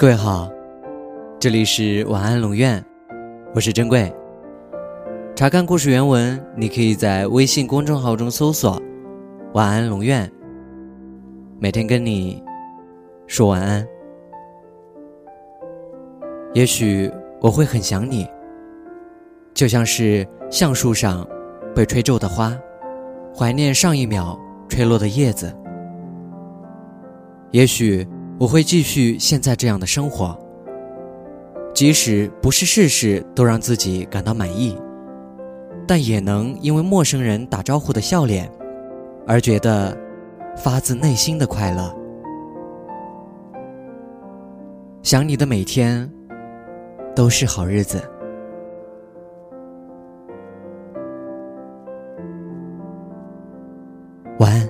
各位好，这里是晚安龙院，我是珍贵。查看故事原文，你可以在微信公众号中搜索“晚安龙院”，每天跟你说晚安。也许我会很想你，就像是橡树上被吹皱的花，怀念上一秒吹落的叶子。也许我会继续现在这样的生活，即使不是事事都让自己感到满意，但也能因为陌生人打招呼的笑脸，而觉得发自内心的快乐。想你的每天都是好日子。晚安。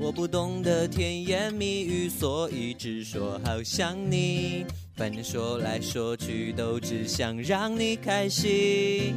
我不懂得甜言蜜语，所以只说好想你。反正说来说去，都只想让你开心。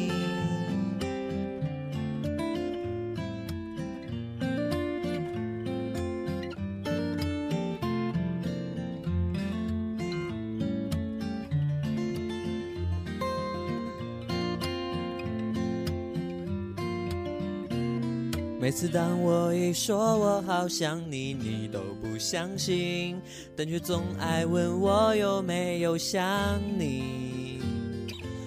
每次当我一说我好想你，你都不相信，但却总爱问我有没有想你。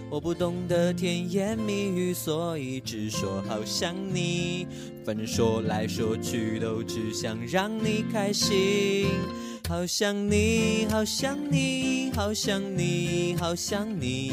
我不懂得甜言蜜语，所以只说好想你。反正说来说去，都只想让你开心。好想你，好想你，好想你，好想你，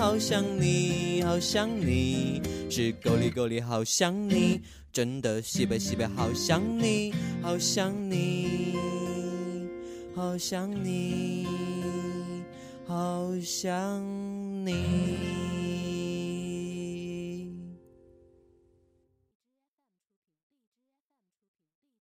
好想你，好想你，是够力够力，好想你，真的西北西北，好想你，好想你，好想你，好想你。